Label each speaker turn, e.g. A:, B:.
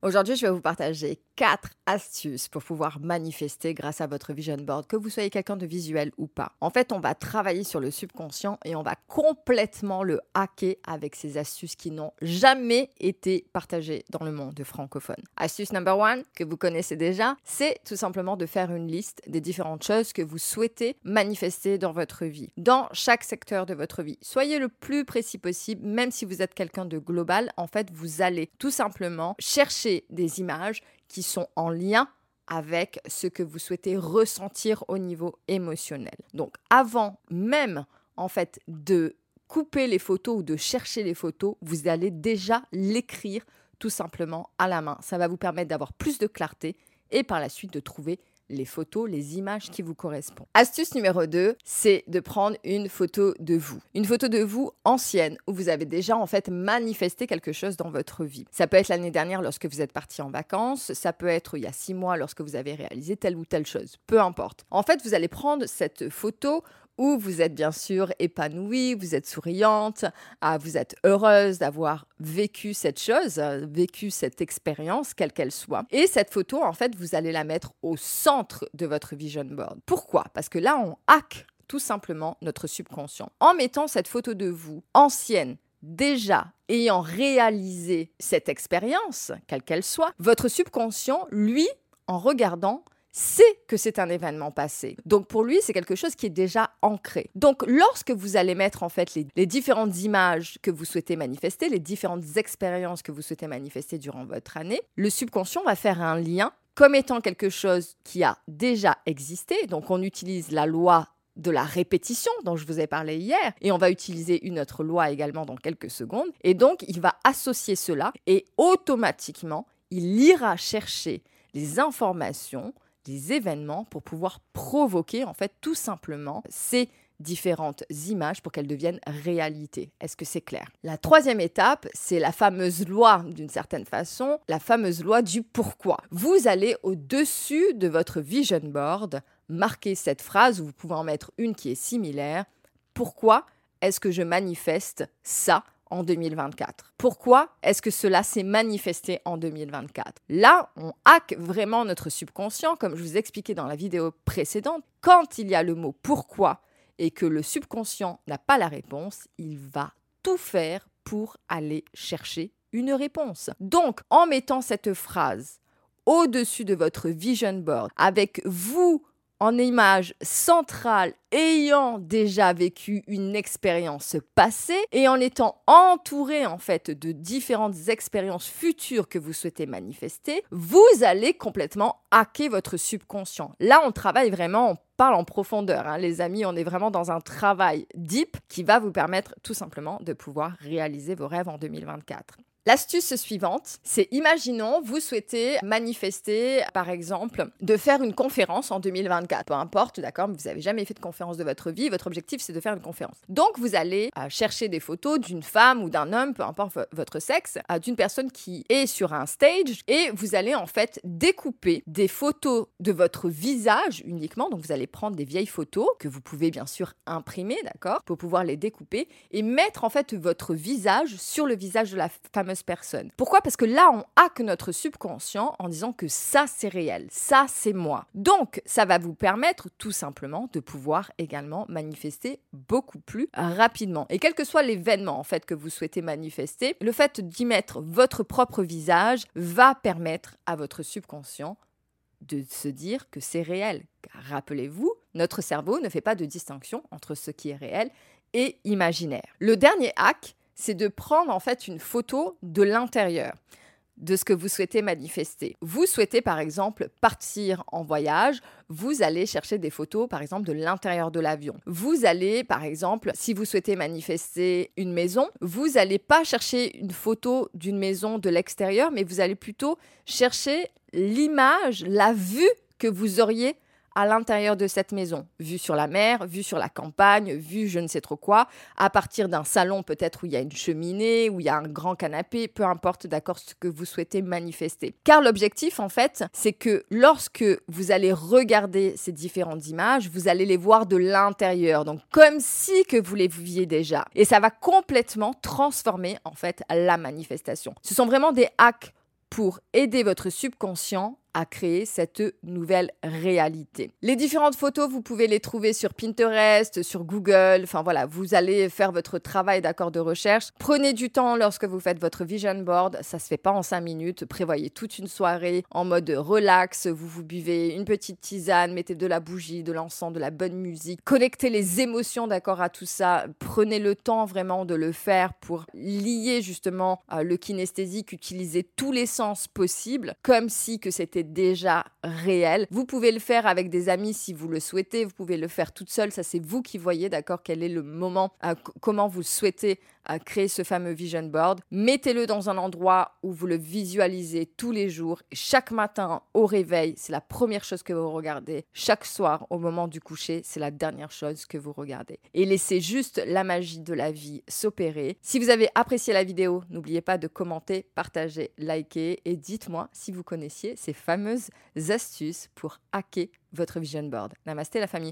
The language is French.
A: Aujourd'hui, je vais vous partager quatre astuces pour pouvoir manifester grâce à votre vision board, que vous soyez quelqu'un de visuel ou pas. En fait, on va travailler sur le subconscient et on va complètement le hacker avec ces astuces qui n'ont jamais été partagées dans le monde francophone. Astuce number one, que vous connaissez déjà, c'est tout simplement de faire une liste des différentes choses que vous souhaitez manifester dans votre vie, dans chaque secteur de votre vie. Soyez le plus précis possible, même si vous êtes quelqu'un de global, en fait, vous allez tout simplement chercher des images qui sont en lien avec ce que vous souhaitez ressentir au niveau émotionnel. Donc avant même en fait de couper les photos ou de chercher les photos, vous allez déjà l'écrire tout simplement à la main. Ça va vous permettre d'avoir plus de clarté et par la suite de trouver les photos, les images qui vous correspondent. Astuce numéro 2, c'est de prendre une photo de vous. Une photo de vous ancienne où vous avez déjà en fait manifesté quelque chose dans votre vie. Ça peut être l'année dernière lorsque vous êtes parti en vacances, ça peut être il y a six mois lorsque vous avez réalisé telle ou telle chose, peu importe. En fait, vous allez prendre cette photo où vous êtes bien sûr épanouie, vous êtes souriante, ah, vous êtes heureuse d'avoir vécu cette chose, vécu cette expérience, quelle qu'elle soit. Et cette photo, en fait, vous allez la mettre au centre de votre vision board. Pourquoi? Parce que là, on hack tout simplement notre subconscient. En mettant cette photo de vous ancienne, déjà ayant réalisé cette expérience, quelle qu'elle soit, votre subconscient, lui, en regardant, sait que c'est un événement passé. Donc pour lui, c'est quelque chose qui est déjà ancré. Donc lorsque vous allez mettre en fait les, différentes images que vous souhaitez manifester, les différentes expériences que vous souhaitez manifester durant votre année, le subconscient va faire un lien comme étant quelque chose qui a déjà existé. Donc on utilise la loi de la répétition dont je vous ai parlé hier, et on va utiliser une autre loi également dans quelques secondes. Et donc il va associer cela et automatiquement, il ira chercher les informations des événements pour pouvoir provoquer en fait tout simplement ces différentes images pour qu'elles deviennent réalité. Est-ce que c'est clair? La troisième étape, c'est la fameuse loi, d'une certaine façon, la fameuse loi du pourquoi. Vous allez au-dessus de votre vision board marquer cette phrase, vous pouvez en mettre une qui est similaire. Pourquoi est-ce que je manifeste ça? En 2024. Pourquoi est-ce que cela s'est manifesté en 2024 Là, on hack vraiment notre subconscient, comme je vous expliquais dans la vidéo précédente. Quand il y a le mot pourquoi et que le subconscient n'a pas la réponse, il va tout faire pour aller chercher une réponse. Donc, en mettant cette phrase au-dessus de votre vision board, avec vous en image centrale ayant déjà vécu une expérience passée et en étant entouré en fait de différentes expériences futures que vous souhaitez manifester, vous allez complètement hacker votre subconscient. Là, on travaille vraiment, on parle en profondeur, hein, les amis, on est vraiment dans un travail deep qui va vous permettre tout simplement de pouvoir réaliser vos rêves en 2024. L'astuce suivante, c'est imaginons, vous souhaitez manifester, par exemple, de faire une conférence en 2024. Peu importe, d'accord, vous n'avez jamais fait de conférence de votre vie, votre objectif c'est de faire une conférence. Donc vous allez euh, chercher des photos d'une femme ou d'un homme, peu importe votre sexe, euh, d'une personne qui est sur un stage et vous allez en fait découper des photos de votre visage uniquement. Donc vous allez prendre des vieilles photos que vous pouvez bien sûr imprimer, d'accord, pour pouvoir les découper et mettre en fait votre visage sur le visage de la fameuse personne. Pourquoi? Parce que là, on hack notre subconscient en disant que ça, c'est réel, ça, c'est moi. Donc, ça va vous permettre tout simplement de pouvoir également manifester beaucoup plus rapidement. Et quel que soit l'événement en fait que vous souhaitez manifester, le fait d'y mettre votre propre visage va permettre à votre subconscient de se dire que c'est réel. Rappelez-vous, notre cerveau ne fait pas de distinction entre ce qui est réel et imaginaire. Le dernier hack, c'est de prendre en fait une photo de l'intérieur de ce que vous souhaitez manifester. Vous souhaitez par exemple partir en voyage, vous allez chercher des photos par exemple de l'intérieur de l'avion. Vous allez par exemple, si vous souhaitez manifester une maison, vous n'allez pas chercher une photo d'une maison de l'extérieur, mais vous allez plutôt chercher l'image, la vue que vous auriez à l'intérieur de cette maison, vue sur la mer, vue sur la campagne, vue je ne sais trop quoi, à partir d'un salon peut-être où il y a une cheminée, où il y a un grand canapé, peu importe d'accord ce que vous souhaitez manifester. Car l'objectif en fait, c'est que lorsque vous allez regarder ces différentes images, vous allez les voir de l'intérieur, donc comme si que vous les viviez déjà. Et ça va complètement transformer en fait la manifestation. Ce sont vraiment des hacks pour aider votre subconscient à créer cette nouvelle réalité. Les différentes photos, vous pouvez les trouver sur Pinterest, sur Google. Enfin voilà, vous allez faire votre travail d'accord de recherche. Prenez du temps lorsque vous faites votre vision board. Ça se fait pas en cinq minutes. Prévoyez toute une soirée en mode relax. Vous vous buvez une petite tisane, mettez de la bougie, de l'encens, de la bonne musique. Connectez les émotions d'accord à tout ça. Prenez le temps vraiment de le faire pour lier justement euh, le kinesthésique, utiliser tous les sens possibles, comme si que c'était déjà réel. Vous pouvez le faire avec des amis si vous le souhaitez, vous pouvez le faire toute seule, ça c'est vous qui voyez, d'accord, quel est le moment, comment vous souhaitez euh, créer ce fameux vision board. Mettez-le dans un endroit où vous le visualisez tous les jours, chaque matin au réveil, c'est la première chose que vous regardez, chaque soir au moment du coucher, c'est la dernière chose que vous regardez. Et laissez juste la magie de la vie s'opérer. Si vous avez apprécié la vidéo, n'oubliez pas de commenter, partager, liker et dites-moi si vous connaissiez ces fameuses astuces pour hacker votre vision board. Namasté la famille.